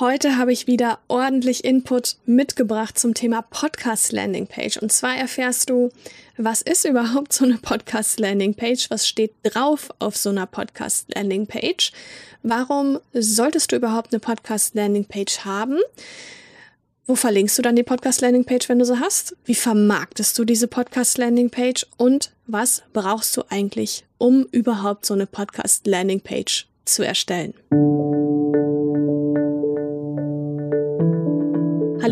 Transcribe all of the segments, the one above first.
Heute habe ich wieder ordentlich Input mitgebracht zum Thema Podcast Landing Page. Und zwar erfährst du, was ist überhaupt so eine Podcast Landing Page? Was steht drauf auf so einer Podcast Landing Page? Warum solltest du überhaupt eine Podcast Landing Page haben? Wo verlinkst du dann die Podcast Landing Page, wenn du sie hast? Wie vermarktest du diese Podcast Landing Page? Und was brauchst du eigentlich, um überhaupt so eine Podcast Landing Page zu erstellen?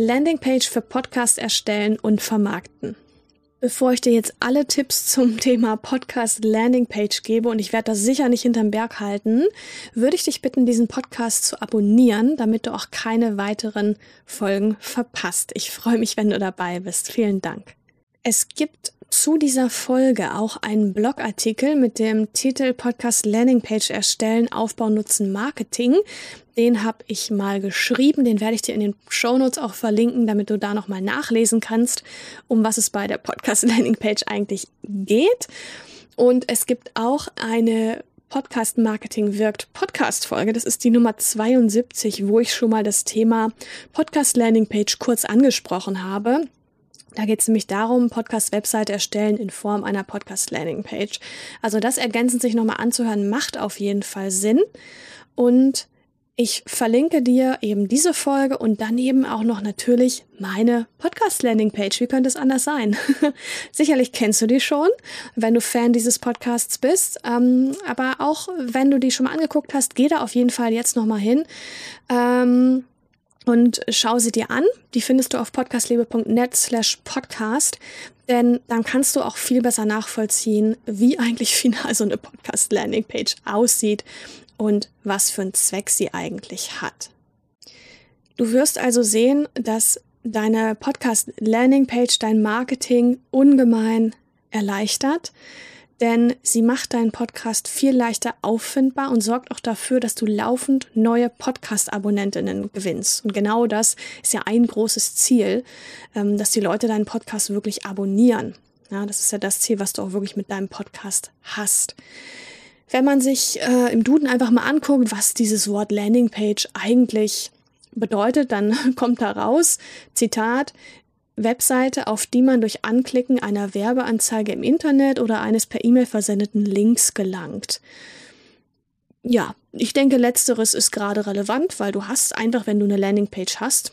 Landingpage für Podcast erstellen und vermarkten. Bevor ich dir jetzt alle Tipps zum Thema Podcast Landingpage gebe, und ich werde das sicher nicht hinterm Berg halten, würde ich dich bitten, diesen Podcast zu abonnieren, damit du auch keine weiteren Folgen verpasst. Ich freue mich, wenn du dabei bist. Vielen Dank. Es gibt zu dieser Folge auch einen Blogartikel mit dem Titel Podcast Landingpage erstellen, Aufbau, Nutzen, Marketing. Den habe ich mal geschrieben, den werde ich dir in den Show Notes auch verlinken, damit du da nochmal nachlesen kannst, um was es bei der Podcast Landingpage eigentlich geht. Und es gibt auch eine Podcast Marketing wirkt Podcast Folge. Das ist die Nummer 72, wo ich schon mal das Thema Podcast Landing Page kurz angesprochen habe. Da geht es nämlich darum, Podcast-Website erstellen in Form einer Podcast-Landing-Page. Also das ergänzend sich nochmal anzuhören, macht auf jeden Fall Sinn. Und ich verlinke dir eben diese Folge und daneben auch noch natürlich meine Podcast-Landing-Page. Wie könnte es anders sein? Sicherlich kennst du die schon, wenn du Fan dieses Podcasts bist. Ähm, aber auch wenn du die schon mal angeguckt hast, geh da auf jeden Fall jetzt nochmal hin. Ähm, und schau sie dir an. Die findest du auf podcastlebe.net slash podcast, denn dann kannst du auch viel besser nachvollziehen, wie eigentlich final so eine Podcast-Landing-Page aussieht und was für einen Zweck sie eigentlich hat. Du wirst also sehen, dass deine Podcast-Landing-Page dein Marketing ungemein erleichtert, denn sie macht deinen Podcast viel leichter auffindbar und sorgt auch dafür, dass du laufend neue Podcast-Abonnentinnen gewinnst. Und genau das ist ja ein großes Ziel, ähm, dass die Leute deinen Podcast wirklich abonnieren. Ja, das ist ja das Ziel, was du auch wirklich mit deinem Podcast hast. Wenn man sich äh, im Duden einfach mal anguckt, was dieses Wort Landingpage eigentlich bedeutet, dann kommt da raus, Zitat, Webseite, auf die man durch Anklicken einer Werbeanzeige im Internet oder eines per E-Mail versendeten Links gelangt. Ja, ich denke, letzteres ist gerade relevant, weil du hast einfach, wenn du eine Landingpage hast,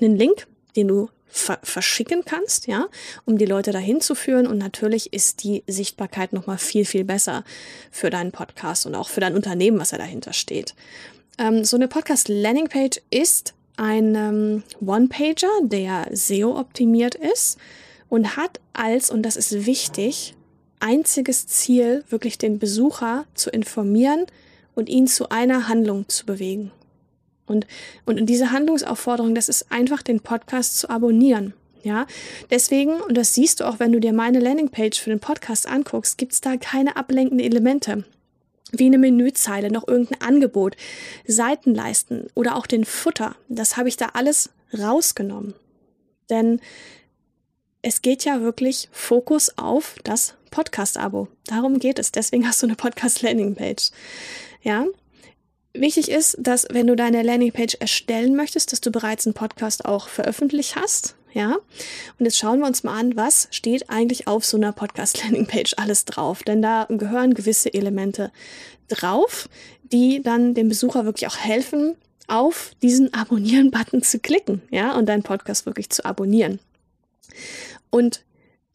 einen Link, den du ver verschicken kannst, ja, um die Leute dahin zu führen. Und natürlich ist die Sichtbarkeit nochmal viel, viel besser für deinen Podcast und auch für dein Unternehmen, was da dahinter steht. Ähm, so eine Podcast-Landingpage ist ein ähm, One-Pager, der SEO-optimiert ist und hat als, und das ist wichtig, einziges Ziel, wirklich den Besucher zu informieren und ihn zu einer Handlung zu bewegen. Und, und diese Handlungsaufforderung, das ist einfach den Podcast zu abonnieren. Ja, deswegen, und das siehst du auch, wenn du dir meine Landingpage für den Podcast anguckst, gibt's da keine ablenkenden Elemente wie eine Menüzeile, noch irgendein Angebot, Seitenleisten oder auch den Futter. Das habe ich da alles rausgenommen. Denn es geht ja wirklich Fokus auf das Podcast-Abo. Darum geht es. Deswegen hast du eine Podcast-Landing-Page. Ja. Wichtig ist, dass wenn du deine Landing-Page erstellen möchtest, dass du bereits einen Podcast auch veröffentlicht hast. Ja, und jetzt schauen wir uns mal an, was steht eigentlich auf so einer Podcast-Landing-Page alles drauf. Denn da gehören gewisse Elemente drauf, die dann dem Besucher wirklich auch helfen, auf diesen Abonnieren-Button zu klicken, ja, und deinen Podcast wirklich zu abonnieren. Und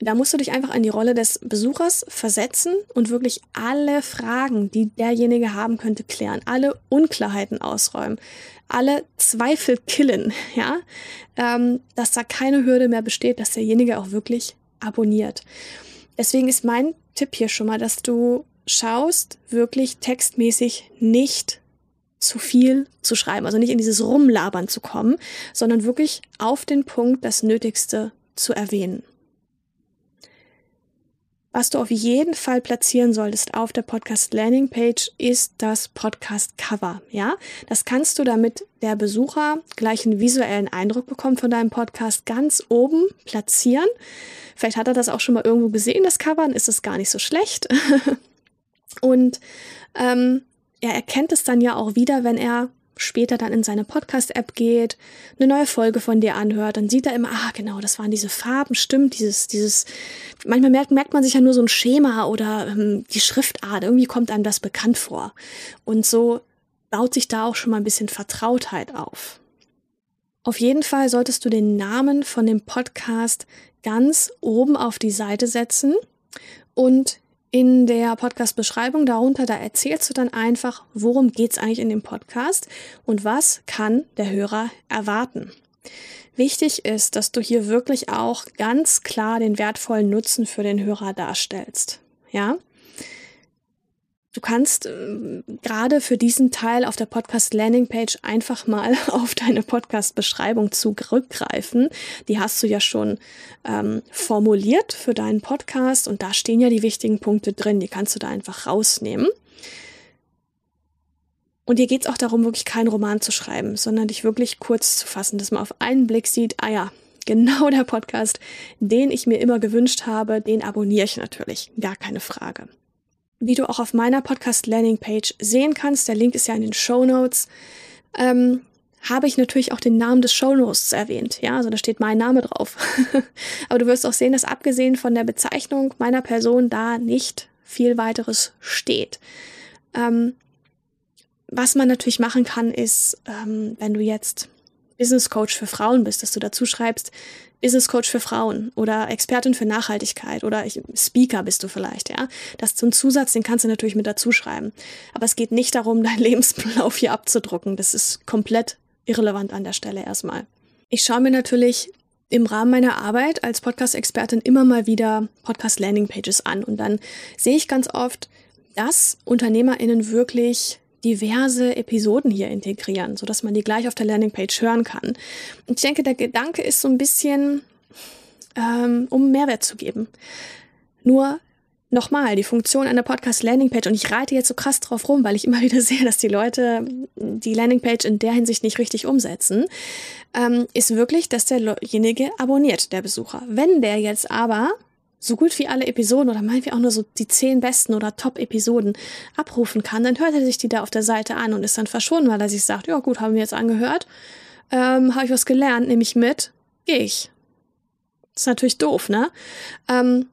da musst du dich einfach in die Rolle des Besuchers versetzen und wirklich alle Fragen, die derjenige haben könnte, klären, alle Unklarheiten ausräumen, alle Zweifel killen, ja, ähm, dass da keine Hürde mehr besteht, dass derjenige auch wirklich abonniert. Deswegen ist mein Tipp hier schon mal, dass du schaust, wirklich textmäßig nicht zu viel zu schreiben, also nicht in dieses Rumlabern zu kommen, sondern wirklich auf den Punkt das Nötigste zu erwähnen. Was du auf jeden Fall platzieren solltest auf der Podcast Landing Page ist das Podcast Cover. Ja, das kannst du, damit der Besucher gleich einen visuellen Eindruck bekommt von deinem Podcast, ganz oben platzieren. Vielleicht hat er das auch schon mal irgendwo gesehen, das Cover, dann ist es gar nicht so schlecht. Und ähm, er erkennt es dann ja auch wieder, wenn er später dann in seine Podcast-App geht, eine neue Folge von dir anhört, dann sieht er immer, ah, genau, das waren diese Farben, stimmt, dieses, dieses, manchmal merkt, merkt man sich ja nur so ein Schema oder ähm, die Schriftart, irgendwie kommt einem das bekannt vor. Und so baut sich da auch schon mal ein bisschen Vertrautheit auf. Auf jeden Fall solltest du den Namen von dem Podcast ganz oben auf die Seite setzen und in der Podcast-Beschreibung darunter, da erzählst du dann einfach, worum geht's eigentlich in dem Podcast und was kann der Hörer erwarten. Wichtig ist, dass du hier wirklich auch ganz klar den wertvollen Nutzen für den Hörer darstellst. Ja? Du kannst äh, gerade für diesen Teil auf der Podcast Landingpage einfach mal auf deine Podcast Beschreibung zurückgreifen. Die hast du ja schon ähm, formuliert für deinen Podcast und da stehen ja die wichtigen Punkte drin. Die kannst du da einfach rausnehmen. Und hier geht es auch darum, wirklich keinen Roman zu schreiben, sondern dich wirklich kurz zu fassen, dass man auf einen Blick sieht, ah ja, genau der Podcast, den ich mir immer gewünscht habe, den abonniere ich natürlich, gar keine Frage wie du auch auf meiner Podcast Landing Page sehen kannst, der Link ist ja in den Show Notes, ähm, habe ich natürlich auch den Namen des Show Notes erwähnt. Ja, also da steht mein Name drauf. Aber du wirst auch sehen, dass abgesehen von der Bezeichnung meiner Person da nicht viel weiteres steht. Ähm, was man natürlich machen kann, ist, ähm, wenn du jetzt Business Coach für Frauen bist, dass du dazu schreibst, Business Coach für Frauen oder Expertin für Nachhaltigkeit oder Speaker bist du vielleicht, ja. Das zum Zusatz, den kannst du natürlich mit dazu schreiben. Aber es geht nicht darum, deinen Lebenslauf hier abzudrucken. Das ist komplett irrelevant an der Stelle erstmal. Ich schaue mir natürlich im Rahmen meiner Arbeit als Podcast-Expertin immer mal wieder Podcast-Landing-Pages an und dann sehe ich ganz oft, dass UnternehmerInnen wirklich diverse Episoden hier integrieren, so dass man die gleich auf der Landingpage hören kann. Und ich denke, der Gedanke ist so ein bisschen, ähm, um Mehrwert zu geben. Nur nochmal, die Funktion einer Podcast-Landingpage, und ich reite jetzt so krass drauf rum, weil ich immer wieder sehe, dass die Leute die Landingpage in der Hinsicht nicht richtig umsetzen, ähm, ist wirklich, dass derjenige abonniert, der Besucher. Wenn der jetzt aber so gut wie alle Episoden oder meinetwegen auch nur so die zehn besten oder Top-Episoden abrufen kann, dann hört er sich die da auf der Seite an und ist dann verschwunden, weil er sich sagt, ja gut, haben wir jetzt angehört, ähm, habe ich was gelernt, nehme ich mit, gehe ich. Ist natürlich doof, ne? Ähm,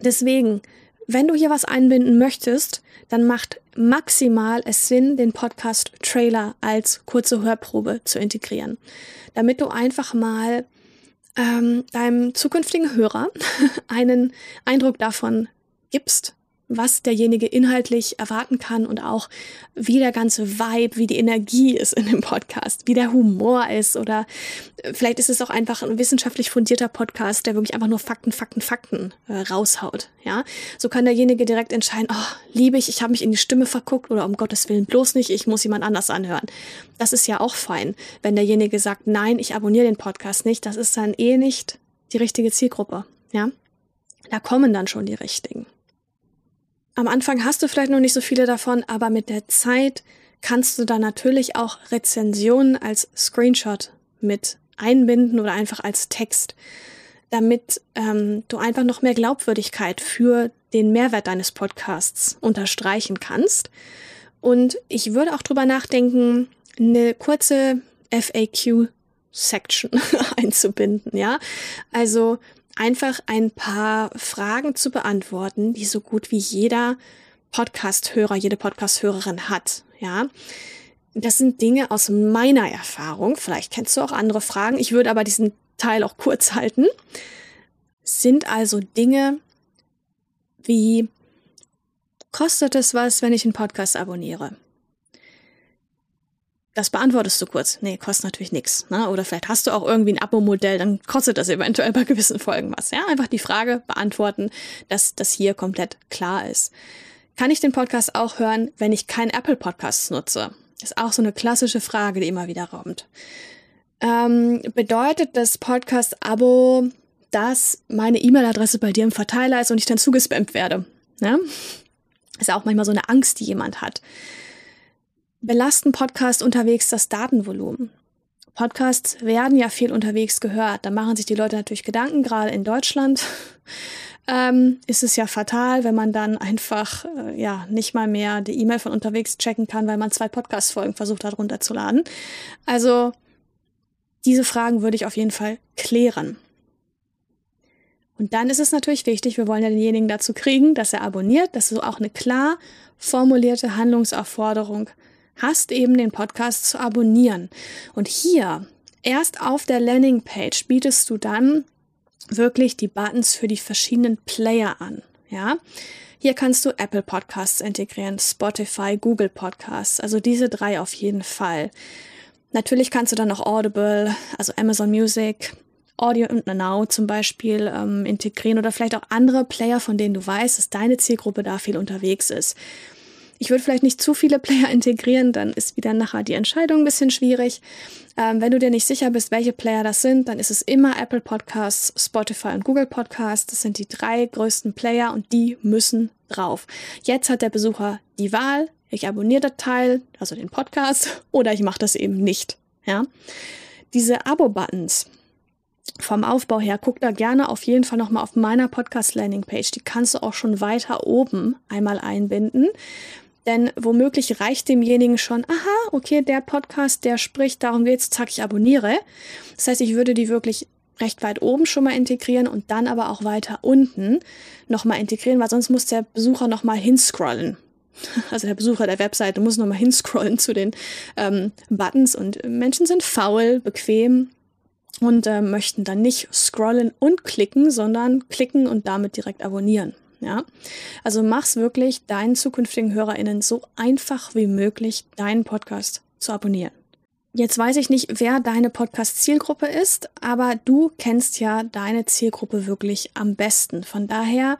deswegen, wenn du hier was einbinden möchtest, dann macht maximal es Sinn, den Podcast-Trailer als kurze Hörprobe zu integrieren. Damit du einfach mal ähm, deinem zukünftigen Hörer einen Eindruck davon gibst, was derjenige inhaltlich erwarten kann und auch wie der ganze Vibe, wie die Energie ist in dem Podcast, wie der Humor ist oder äh, vielleicht ist es auch einfach ein wissenschaftlich fundierter Podcast, der wirklich einfach nur Fakten, Fakten, Fakten äh, raushaut. Ja, so kann derjenige direkt entscheiden, oh, liebe ich, ich habe mich in die Stimme verguckt oder um Gottes Willen bloß nicht, ich muss jemand anders anhören. Das ist ja auch fein, wenn derjenige sagt, nein, ich abonniere den Podcast nicht, das ist dann eh nicht die richtige Zielgruppe. Ja, da kommen dann schon die richtigen. Am Anfang hast du vielleicht noch nicht so viele davon, aber mit der Zeit kannst du da natürlich auch Rezensionen als Screenshot mit einbinden oder einfach als Text, damit ähm, du einfach noch mehr Glaubwürdigkeit für den Mehrwert deines Podcasts unterstreichen kannst. Und ich würde auch drüber nachdenken, eine kurze FAQ-Section einzubinden, ja. Also einfach ein paar Fragen zu beantworten, die so gut wie jeder Podcast-Hörer, jede Podcast-Hörerin hat, ja. Das sind Dinge aus meiner Erfahrung. Vielleicht kennst du auch andere Fragen. Ich würde aber diesen Teil auch kurz halten. Sind also Dinge wie, kostet es was, wenn ich einen Podcast abonniere? Das beantwortest du kurz. Nee, kostet natürlich nichts. Ne? Oder vielleicht hast du auch irgendwie ein Abo-Modell, dann kostet das eventuell bei gewissen Folgen was. Ja, einfach die Frage beantworten, dass das hier komplett klar ist. Kann ich den Podcast auch hören, wenn ich kein Apple Podcasts nutze? Ist auch so eine klassische Frage, die immer wieder kommt. Ähm, bedeutet das Podcast-Abo, dass meine E-Mail-Adresse bei dir im Verteiler ist und ich dann zugespammt werde? Ja? Ist auch manchmal so eine Angst, die jemand hat. Belasten Podcast unterwegs das Datenvolumen? Podcasts werden ja viel unterwegs gehört. Da machen sich die Leute natürlich Gedanken, gerade in Deutschland. Ähm, ist es ja fatal, wenn man dann einfach äh, ja nicht mal mehr die E-Mail von unterwegs checken kann, weil man zwei Podcast-Folgen versucht hat runterzuladen. Also diese Fragen würde ich auf jeden Fall klären. Und dann ist es natürlich wichtig, wir wollen ja denjenigen dazu kriegen, dass er abonniert, dass du auch eine klar formulierte Handlungsaufforderung hast, eben den Podcast zu abonnieren. Und hier, erst auf der Landingpage, bietest du dann wirklich die Buttons für die verschiedenen Player an. Ja, hier kannst du Apple Podcasts integrieren, Spotify, Google Podcasts, also diese drei auf jeden Fall. Natürlich kannst du dann noch Audible, also Amazon Music, Audio und Now zum Beispiel ähm, integrieren oder vielleicht auch andere Player, von denen du weißt, dass deine Zielgruppe da viel unterwegs ist. Ich würde vielleicht nicht zu viele Player integrieren, dann ist wieder nachher die Entscheidung ein bisschen schwierig. Ähm, wenn du dir nicht sicher bist, welche Player das sind, dann ist es immer Apple Podcasts, Spotify und Google Podcasts. Das sind die drei größten Player und die müssen drauf. Jetzt hat der Besucher die Wahl, ich abonniere das Teil, also den Podcast, oder ich mache das eben nicht. Ja? Diese Abo-Buttons, vom Aufbau her, guck da gerne auf jeden Fall nochmal auf meiner Podcast-Landing-Page. Die kannst du auch schon weiter oben einmal einbinden. Denn womöglich reicht demjenigen schon, aha, okay, der Podcast, der spricht, darum geht's, zack, ich abonniere. Das heißt, ich würde die wirklich recht weit oben schon mal integrieren und dann aber auch weiter unten nochmal integrieren, weil sonst muss der Besucher nochmal hinscrollen. Also der Besucher der Webseite muss nochmal hinscrollen zu den ähm, Buttons und Menschen sind faul, bequem und äh, möchten dann nicht scrollen und klicken, sondern klicken und damit direkt abonnieren. Ja, also mach's wirklich deinen zukünftigen HörerInnen so einfach wie möglich, deinen Podcast zu abonnieren. Jetzt weiß ich nicht, wer deine Podcast-Zielgruppe ist, aber du kennst ja deine Zielgruppe wirklich am besten. Von daher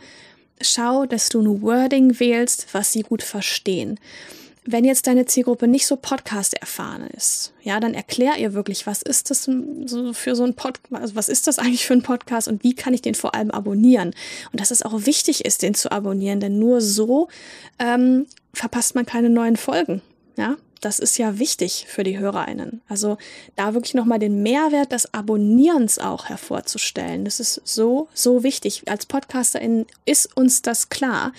schau, dass du ein Wording wählst, was sie gut verstehen wenn jetzt deine Zielgruppe nicht so Podcast erfahren ist, ja, dann erklär ihr wirklich, was ist das so für so ein Podcast, also was ist das eigentlich für ein Podcast und wie kann ich den vor allem abonnieren? Und dass es auch wichtig ist, den zu abonnieren, denn nur so ähm, verpasst man keine neuen Folgen, ja. Das ist ja wichtig für die HörerInnen. Also da wirklich nochmal den Mehrwert des Abonnierens auch hervorzustellen. Das ist so, so wichtig. Als PodcasterInnen ist uns das klar.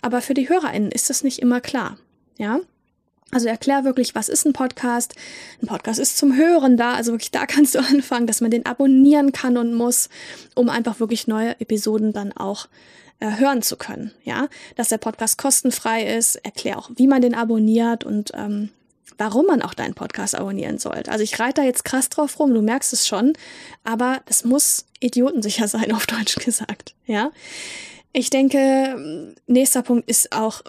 Aber für die HörerInnen ist das nicht immer klar. Ja. Also erklär wirklich, was ist ein Podcast? Ein Podcast ist zum Hören da, also wirklich da kannst du anfangen, dass man den abonnieren kann und muss, um einfach wirklich neue Episoden dann auch äh, hören zu können. Ja, dass der Podcast kostenfrei ist. Erklär auch, wie man den abonniert und ähm, warum man auch deinen Podcast abonnieren sollte. Also ich reite da jetzt krass drauf rum, du merkst es schon, aber das muss idiotensicher sein, auf Deutsch gesagt. Ja. Ich denke, nächster Punkt ist auch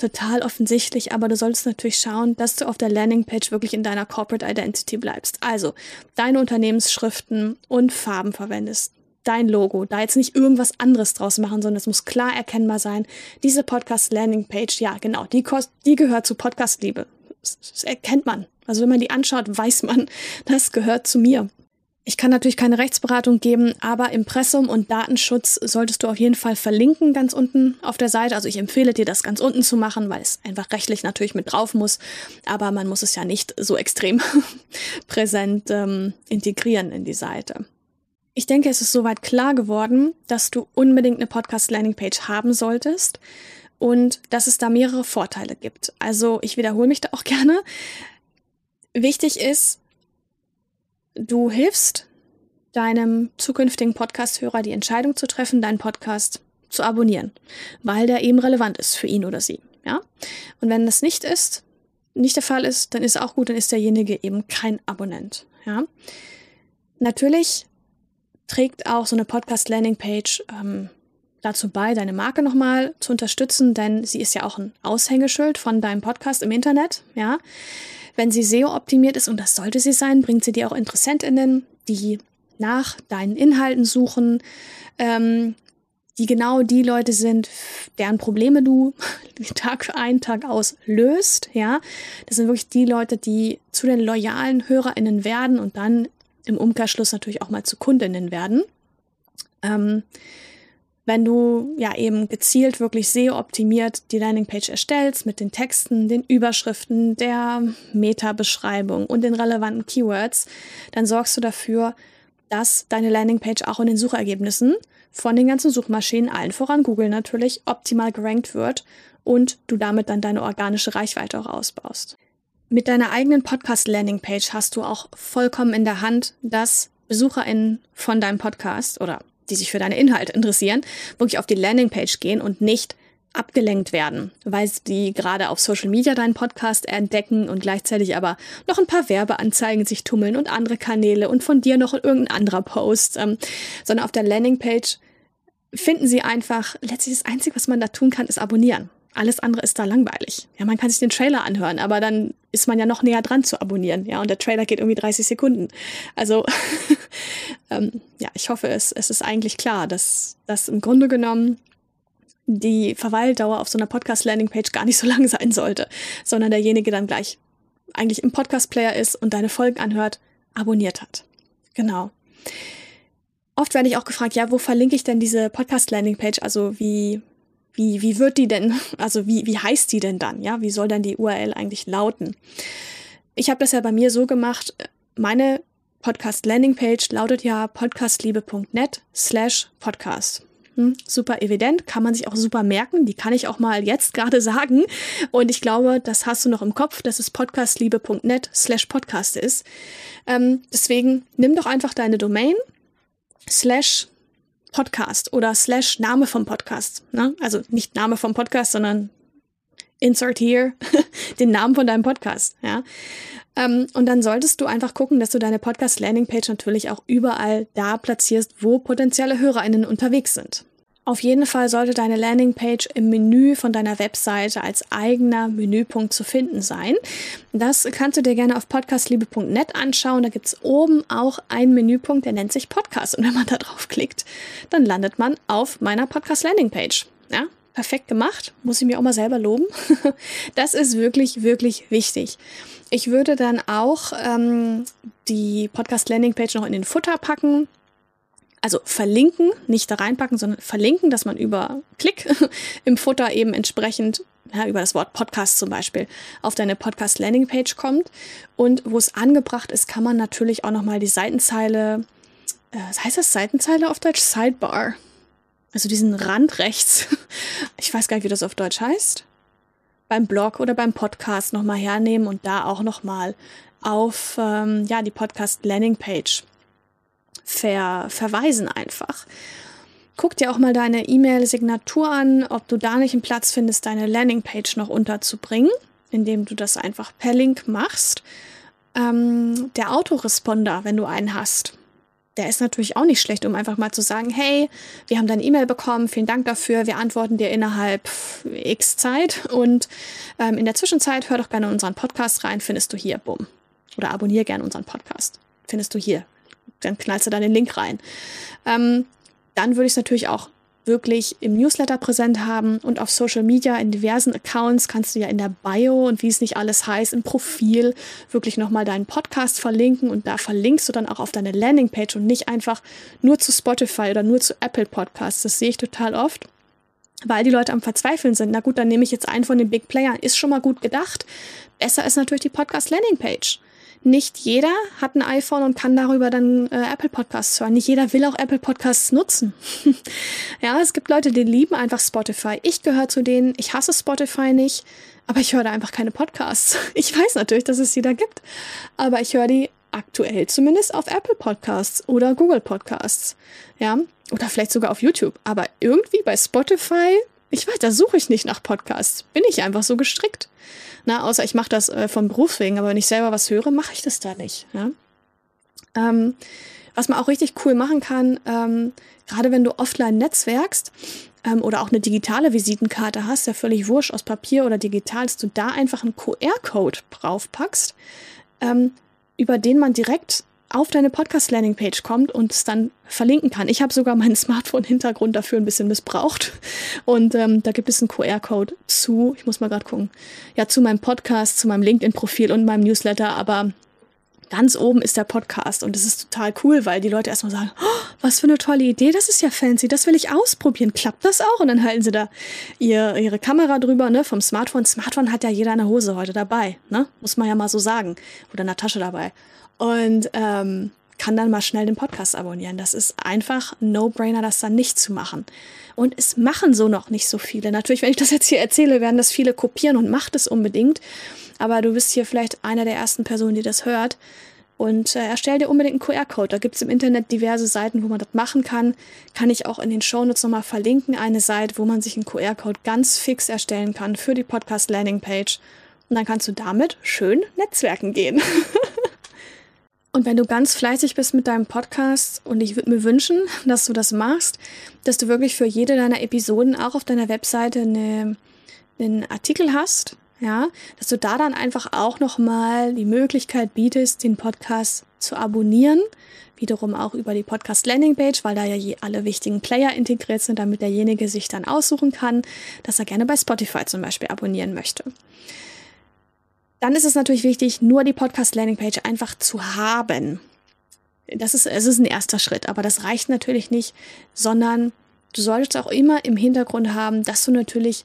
total offensichtlich, aber du solltest natürlich schauen, dass du auf der Landingpage wirklich in deiner Corporate Identity bleibst. Also deine Unternehmensschriften und Farben verwendest. Dein Logo, da jetzt nicht irgendwas anderes draus machen, sondern es muss klar erkennbar sein. Diese Podcast Landingpage, ja, genau, die, die gehört zu Podcast Liebe. das erkennt man. Also wenn man die anschaut, weiß man, das gehört zu mir. Ich kann natürlich keine Rechtsberatung geben, aber Impressum und Datenschutz solltest du auf jeden Fall verlinken ganz unten auf der Seite. Also ich empfehle dir das ganz unten zu machen, weil es einfach rechtlich natürlich mit drauf muss. Aber man muss es ja nicht so extrem präsent ähm, integrieren in die Seite. Ich denke, es ist soweit klar geworden, dass du unbedingt eine Podcast-Landing-Page haben solltest und dass es da mehrere Vorteile gibt. Also ich wiederhole mich da auch gerne. Wichtig ist, Du hilfst deinem zukünftigen Podcast-Hörer die Entscheidung zu treffen, deinen Podcast zu abonnieren, weil der eben relevant ist für ihn oder sie. Ja? Und wenn das nicht ist, nicht der Fall ist, dann ist auch gut, dann ist derjenige eben kein Abonnent. Ja? Natürlich trägt auch so eine Podcast-Landing-Page ähm, dazu bei, deine Marke nochmal zu unterstützen, denn sie ist ja auch ein Aushängeschild von deinem Podcast im Internet. Ja? Wenn sie SEO-optimiert ist, und das sollte sie sein, bringt sie dir auch InteressentInnen, die nach deinen Inhalten suchen. Ähm, die genau die Leute sind, deren Probleme du Tag ein, Tag aus löst, ja. Das sind wirklich die Leute, die zu den loyalen HörerInnen werden und dann im Umkehrschluss natürlich auch mal zu KundInnen werden. Ähm, wenn du ja eben gezielt wirklich SEO-optimiert die Landingpage erstellst mit den Texten, den Überschriften, der Meta-Beschreibung und den relevanten Keywords, dann sorgst du dafür, dass deine Landingpage auch in den Suchergebnissen von den ganzen Suchmaschinen, allen voran Google natürlich, optimal gerankt wird und du damit dann deine organische Reichweite auch ausbaust. Mit deiner eigenen Podcast-Landingpage hast du auch vollkommen in der Hand, dass BesucherInnen von deinem Podcast oder die sich für deine Inhalte interessieren, wirklich auf die Landingpage gehen und nicht abgelenkt werden, weil die gerade auf Social Media deinen Podcast entdecken und gleichzeitig aber noch ein paar Werbeanzeigen sich tummeln und andere Kanäle und von dir noch irgendein anderer Post, ähm, sondern auf der Landingpage finden sie einfach, letztlich das Einzige, was man da tun kann, ist abonnieren. Alles andere ist da langweilig. Ja, man kann sich den Trailer anhören, aber dann ist man ja noch näher dran zu abonnieren. Ja, und der Trailer geht irgendwie 30 Sekunden. Also, ähm, ja, ich hoffe, es, es ist eigentlich klar, dass, dass im Grunde genommen die Verweildauer auf so einer Podcast-Landing-Page gar nicht so lang sein sollte, sondern derjenige dann gleich eigentlich im Podcast-Player ist und deine Folgen anhört, abonniert hat. Genau. Oft werde ich auch gefragt, ja, wo verlinke ich denn diese Podcast-Landing-Page? Also wie, wie, wie wird die denn, also wie, wie heißt die denn dann? Ja, wie soll dann die URL eigentlich lauten? Ich habe das ja bei mir so gemacht, meine Podcast-Landing-Page lautet ja podcastliebe.net slash podcast. Hm, super evident, kann man sich auch super merken. Die kann ich auch mal jetzt gerade sagen. Und ich glaube, das hast du noch im Kopf, dass es podcastliebe.net slash podcast ist. Ähm, deswegen nimm doch einfach deine Domain slash Podcast oder slash Name vom Podcast. Ne? Also nicht Name vom Podcast, sondern insert here den Namen von deinem Podcast. Ja? Ähm, und dann solltest du einfach gucken, dass du deine Podcast-Landing-Page natürlich auch überall da platzierst, wo potenzielle HörerInnen unterwegs sind. Auf jeden Fall sollte deine Landingpage im Menü von deiner Webseite als eigener Menüpunkt zu finden sein. Das kannst du dir gerne auf podcastliebe.net anschauen. Da gibt's oben auch einen Menüpunkt, der nennt sich Podcast. Und wenn man da drauf klickt, dann landet man auf meiner Podcast Landingpage. Ja, perfekt gemacht. Muss ich mir auch mal selber loben. Das ist wirklich, wirklich wichtig. Ich würde dann auch ähm, die Podcast Landingpage noch in den Futter packen also verlinken, nicht da reinpacken, sondern verlinken, dass man über Klick im Futter eben entsprechend ja, über das Wort Podcast zum Beispiel auf deine Podcast Landingpage kommt. Und wo es angebracht ist, kann man natürlich auch nochmal die Seitenzeile, äh, heißt das Seitenzeile auf Deutsch? Sidebar. Also diesen Rand rechts. Ich weiß gar nicht, wie das auf Deutsch heißt. Beim Blog oder beim Podcast nochmal hernehmen und da auch nochmal auf ähm, ja, die Podcast Landingpage ver verweisen einfach. Guck dir auch mal deine E-Mail-Signatur an, ob du da nicht einen Platz findest, deine Landingpage noch unterzubringen, indem du das einfach per Link machst. Ähm, der Autoresponder, wenn du einen hast, der ist natürlich auch nicht schlecht, um einfach mal zu sagen, hey, wir haben deine E-Mail bekommen, vielen Dank dafür, wir antworten dir innerhalb x Zeit und ähm, in der Zwischenzeit hör doch gerne unseren Podcast rein, findest du hier, bumm. Oder abonniere gerne unseren Podcast, findest du hier, dann knallst du da den Link rein. Ähm, dann würde ich es natürlich auch wirklich im Newsletter präsent haben und auf Social Media in diversen Accounts kannst du ja in der Bio und wie es nicht alles heißt, im Profil wirklich nochmal deinen Podcast verlinken und da verlinkst du dann auch auf deine Landingpage und nicht einfach nur zu Spotify oder nur zu Apple Podcasts. Das sehe ich total oft. Weil die Leute am Verzweifeln sind. Na gut, dann nehme ich jetzt einen von den Big Playern. Ist schon mal gut gedacht. Besser ist natürlich die Podcast Landingpage nicht jeder hat ein iPhone und kann darüber dann äh, Apple Podcasts hören. Nicht jeder will auch Apple Podcasts nutzen. ja, es gibt Leute, die lieben einfach Spotify. Ich gehöre zu denen, ich hasse Spotify nicht, aber ich höre da einfach keine Podcasts. Ich weiß natürlich, dass es sie da gibt, aber ich höre die aktuell zumindest auf Apple Podcasts oder Google Podcasts. Ja, oder vielleicht sogar auf YouTube. Aber irgendwie bei Spotify ich weiß, da suche ich nicht nach Podcasts. Bin ich einfach so gestrickt. Na, außer ich mache das äh, vom Beruf wegen, aber wenn ich selber was höre, mache ich das da nicht. Ja? Ähm, was man auch richtig cool machen kann, ähm, gerade wenn du offline netzwerkst ähm, oder auch eine digitale Visitenkarte hast, ja völlig wurscht aus Papier oder digital, dass du da einfach einen QR-Code draufpackst, ähm, über den man direkt auf deine Podcast-Landing-Page kommt und es dann verlinken kann. Ich habe sogar meinen Smartphone-Hintergrund dafür ein bisschen missbraucht. Und ähm, da gibt es einen QR-Code zu, ich muss mal gerade gucken, ja, zu meinem Podcast, zu meinem LinkedIn-Profil und meinem Newsletter, aber ganz oben ist der Podcast und das ist total cool, weil die Leute erstmal sagen, oh, was für eine tolle Idee, das ist ja fancy, das will ich ausprobieren, klappt das auch? Und dann halten sie da ihr, ihre Kamera drüber, ne, vom Smartphone. Smartphone hat ja jeder eine Hose heute dabei, ne, muss man ja mal so sagen, oder in der Tasche dabei. Und ähm, kann dann mal schnell den Podcast abonnieren. Das ist einfach ein No-Brainer, das dann nicht zu machen. Und es machen so noch nicht so viele. Natürlich, wenn ich das jetzt hier erzähle, werden das viele kopieren und macht es unbedingt. Aber du bist hier vielleicht einer der ersten Personen, die das hört. Und äh, erstell dir unbedingt einen QR-Code. Da gibt es im Internet diverse Seiten, wo man das machen kann. Kann ich auch in den Shownotes nochmal verlinken. Eine Seite, wo man sich einen QR-Code ganz fix erstellen kann für die Podcast-Landing-Page. Und dann kannst du damit schön netzwerken gehen. Und wenn du ganz fleißig bist mit deinem Podcast, und ich würde mir wünschen, dass du das machst, dass du wirklich für jede deiner Episoden auch auf deiner Webseite eine, einen Artikel hast, ja, dass du da dann einfach auch nochmal die Möglichkeit bietest, den Podcast zu abonnieren. Wiederum auch über die Podcast Landingpage, weil da ja alle wichtigen Player integriert sind, damit derjenige sich dann aussuchen kann, dass er gerne bei Spotify zum Beispiel abonnieren möchte. Dann ist es natürlich wichtig, nur die Podcast Landingpage einfach zu haben. Das ist, es ist ein erster Schritt, aber das reicht natürlich nicht, sondern du solltest auch immer im Hintergrund haben, dass du natürlich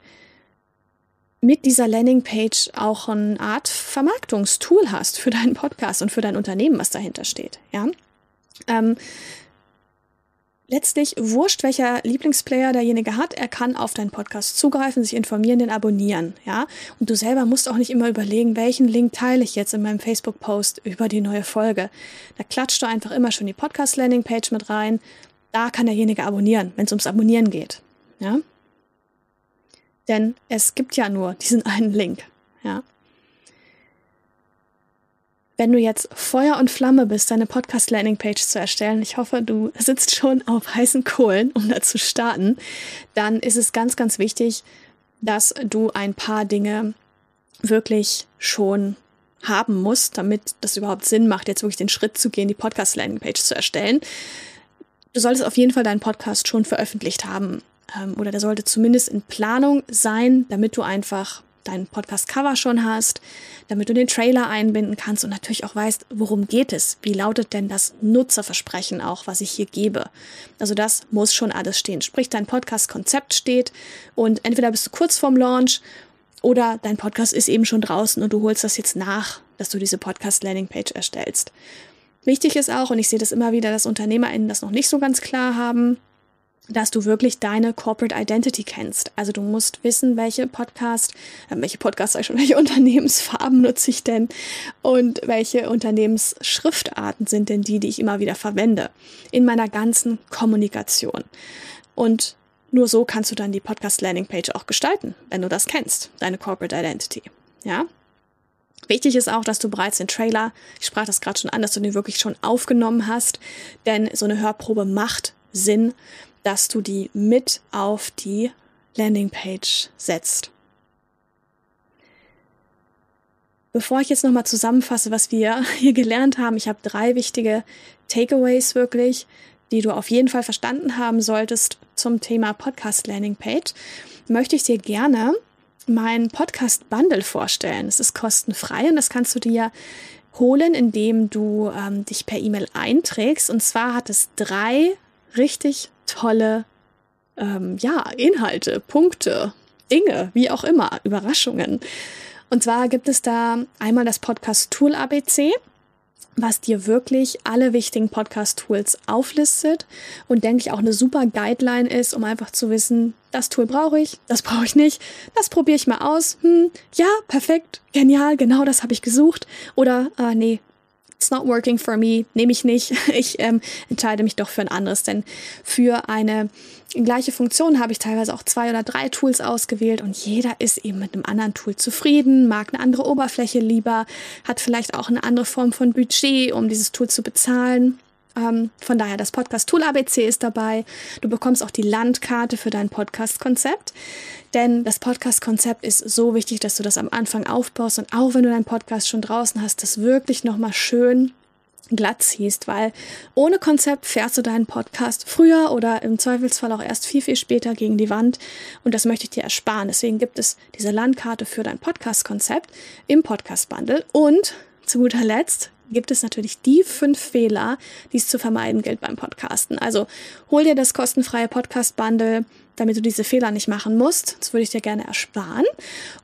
mit dieser Landingpage auch eine Art Vermarktungstool hast für deinen Podcast und für dein Unternehmen, was dahinter steht. Ja. Ähm, letztlich wurscht, welcher Lieblingsplayer derjenige hat. Er kann auf deinen Podcast zugreifen, sich informieren, den abonnieren. Ja. Und du selber musst auch nicht immer überlegen, welchen Link teile ich jetzt in meinem Facebook-Post über die neue Folge. Da klatscht du einfach immer schon die Podcast-Landing-Page mit rein. Da kann derjenige abonnieren, wenn es ums Abonnieren geht. Ja. Denn es gibt ja nur diesen einen Link. Ja. Wenn du jetzt Feuer und Flamme bist, deine Podcast-Landing-Page zu erstellen, ich hoffe, du sitzt schon auf heißen Kohlen, um da zu starten, dann ist es ganz, ganz wichtig, dass du ein paar Dinge wirklich schon haben musst, damit das überhaupt Sinn macht, jetzt wirklich den Schritt zu gehen, die Podcast-Landing-Page zu erstellen. Du solltest auf jeden Fall deinen Podcast schon veröffentlicht haben ähm, oder der sollte zumindest in Planung sein, damit du einfach deinen Podcast-Cover schon hast, damit du den Trailer einbinden kannst und natürlich auch weißt, worum geht es? Wie lautet denn das Nutzerversprechen auch, was ich hier gebe? Also das muss schon alles stehen. Sprich, dein Podcast-Konzept steht und entweder bist du kurz vorm Launch oder dein Podcast ist eben schon draußen und du holst das jetzt nach, dass du diese Podcast-Landing-Page erstellst. Wichtig ist auch, und ich sehe das immer wieder, dass UnternehmerInnen das noch nicht so ganz klar haben, dass du wirklich deine Corporate Identity kennst. Also du musst wissen, welche Podcast, äh, welche Podcast sag ich schon, welche Unternehmensfarben nutze ich denn und welche Unternehmensschriftarten sind denn die, die ich immer wieder verwende in meiner ganzen Kommunikation. Und nur so kannst du dann die Podcast Landing Page auch gestalten, wenn du das kennst, deine Corporate Identity. Ja? Wichtig ist auch, dass du bereits den Trailer, ich sprach das gerade schon an, dass du den wirklich schon aufgenommen hast, denn so eine Hörprobe macht Sinn, dass du die mit auf die Landingpage setzt. Bevor ich jetzt nochmal zusammenfasse, was wir hier gelernt haben, ich habe drei wichtige Takeaways wirklich, die du auf jeden Fall verstanden haben solltest zum Thema Podcast Landingpage, möchte ich dir gerne mein Podcast Bundle vorstellen. Es ist kostenfrei und das kannst du dir holen, indem du ähm, dich per E-Mail einträgst. Und zwar hat es drei richtig tolle ähm, ja, Inhalte, Punkte, Dinge, wie auch immer, Überraschungen. Und zwar gibt es da einmal das Podcast Tool ABC, was dir wirklich alle wichtigen Podcast-Tools auflistet und denke ich auch eine super Guideline ist, um einfach zu wissen, das Tool brauche ich, das brauche ich nicht, das probiere ich mal aus. Hm, ja, perfekt, genial, genau das habe ich gesucht. Oder äh, nee, it's not working for me, nehme ich nicht. Ich ähm, entscheide mich doch für ein anderes, denn für eine gleiche Funktion habe ich teilweise auch zwei oder drei Tools ausgewählt und jeder ist eben mit einem anderen Tool zufrieden, mag eine andere Oberfläche lieber, hat vielleicht auch eine andere Form von Budget, um dieses Tool zu bezahlen. Ähm, von daher, das Podcast Tool ABC ist dabei. Du bekommst auch die Landkarte für dein Podcast-Konzept. Denn das Podcast-Konzept ist so wichtig, dass du das am Anfang aufbaust und auch wenn du deinen Podcast schon draußen hast, das wirklich nochmal schön glatt ziehst, weil ohne Konzept fährst du deinen Podcast früher oder im Zweifelsfall auch erst viel, viel später gegen die Wand und das möchte ich dir ersparen. Deswegen gibt es diese Landkarte für dein Podcast-Konzept im Podcast-Bundle und zu guter Letzt gibt es natürlich die fünf Fehler, die es zu vermeiden gilt beim Podcasten. Also hol dir das kostenfreie Podcast-Bundle, damit du diese Fehler nicht machen musst. Das würde ich dir gerne ersparen.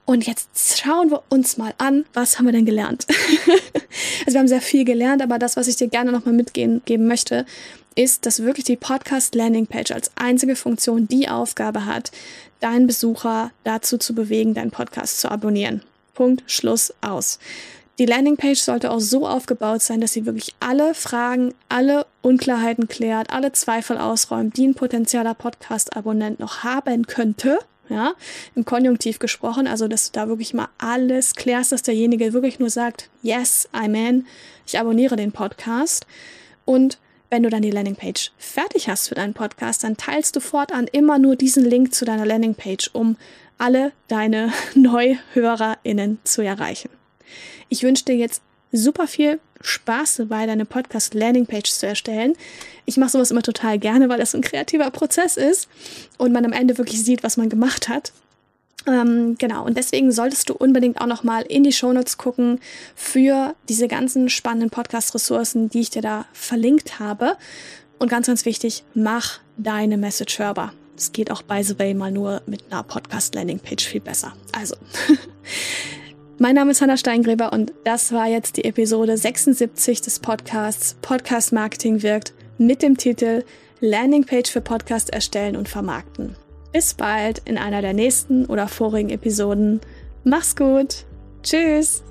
Und jetzt schauen wir uns mal an, was haben wir denn gelernt? also wir haben sehr viel gelernt, aber das, was ich dir gerne nochmal mitgeben möchte, ist, dass wirklich die Podcast Landing Page als einzige Funktion die Aufgabe hat, deinen Besucher dazu zu bewegen, deinen Podcast zu abonnieren. Punkt, Schluss, aus. Die Landingpage sollte auch so aufgebaut sein, dass sie wirklich alle Fragen, alle Unklarheiten klärt, alle Zweifel ausräumt, die ein potenzieller Podcast-Abonnent noch haben könnte. Ja, im Konjunktiv gesprochen, also dass du da wirklich mal alles klärst, dass derjenige wirklich nur sagt, yes, I'm in, ich abonniere den Podcast. Und wenn du dann die Landingpage fertig hast für deinen Podcast, dann teilst du fortan immer nur diesen Link zu deiner Landingpage, um alle deine NeuhörerInnen zu erreichen. Ich wünsche dir jetzt super viel Spaß dabei, deine Podcast-Landing-Page zu erstellen. Ich mache sowas immer total gerne, weil das ein kreativer Prozess ist und man am Ende wirklich sieht, was man gemacht hat. Ähm, genau, und deswegen solltest du unbedingt auch nochmal in die Shownotes gucken für diese ganzen spannenden Podcast-Ressourcen, die ich dir da verlinkt habe. Und ganz, ganz wichtig, mach deine Message hörbar. Es geht auch, by the way, mal nur mit einer Podcast-Landing-Page viel besser. Also, Mein Name ist Hanna Steingräber und das war jetzt die Episode 76 des Podcasts Podcast Marketing wirkt mit dem Titel Landingpage für Podcast erstellen und vermarkten. Bis bald in einer der nächsten oder vorigen Episoden. Mach's gut. Tschüss.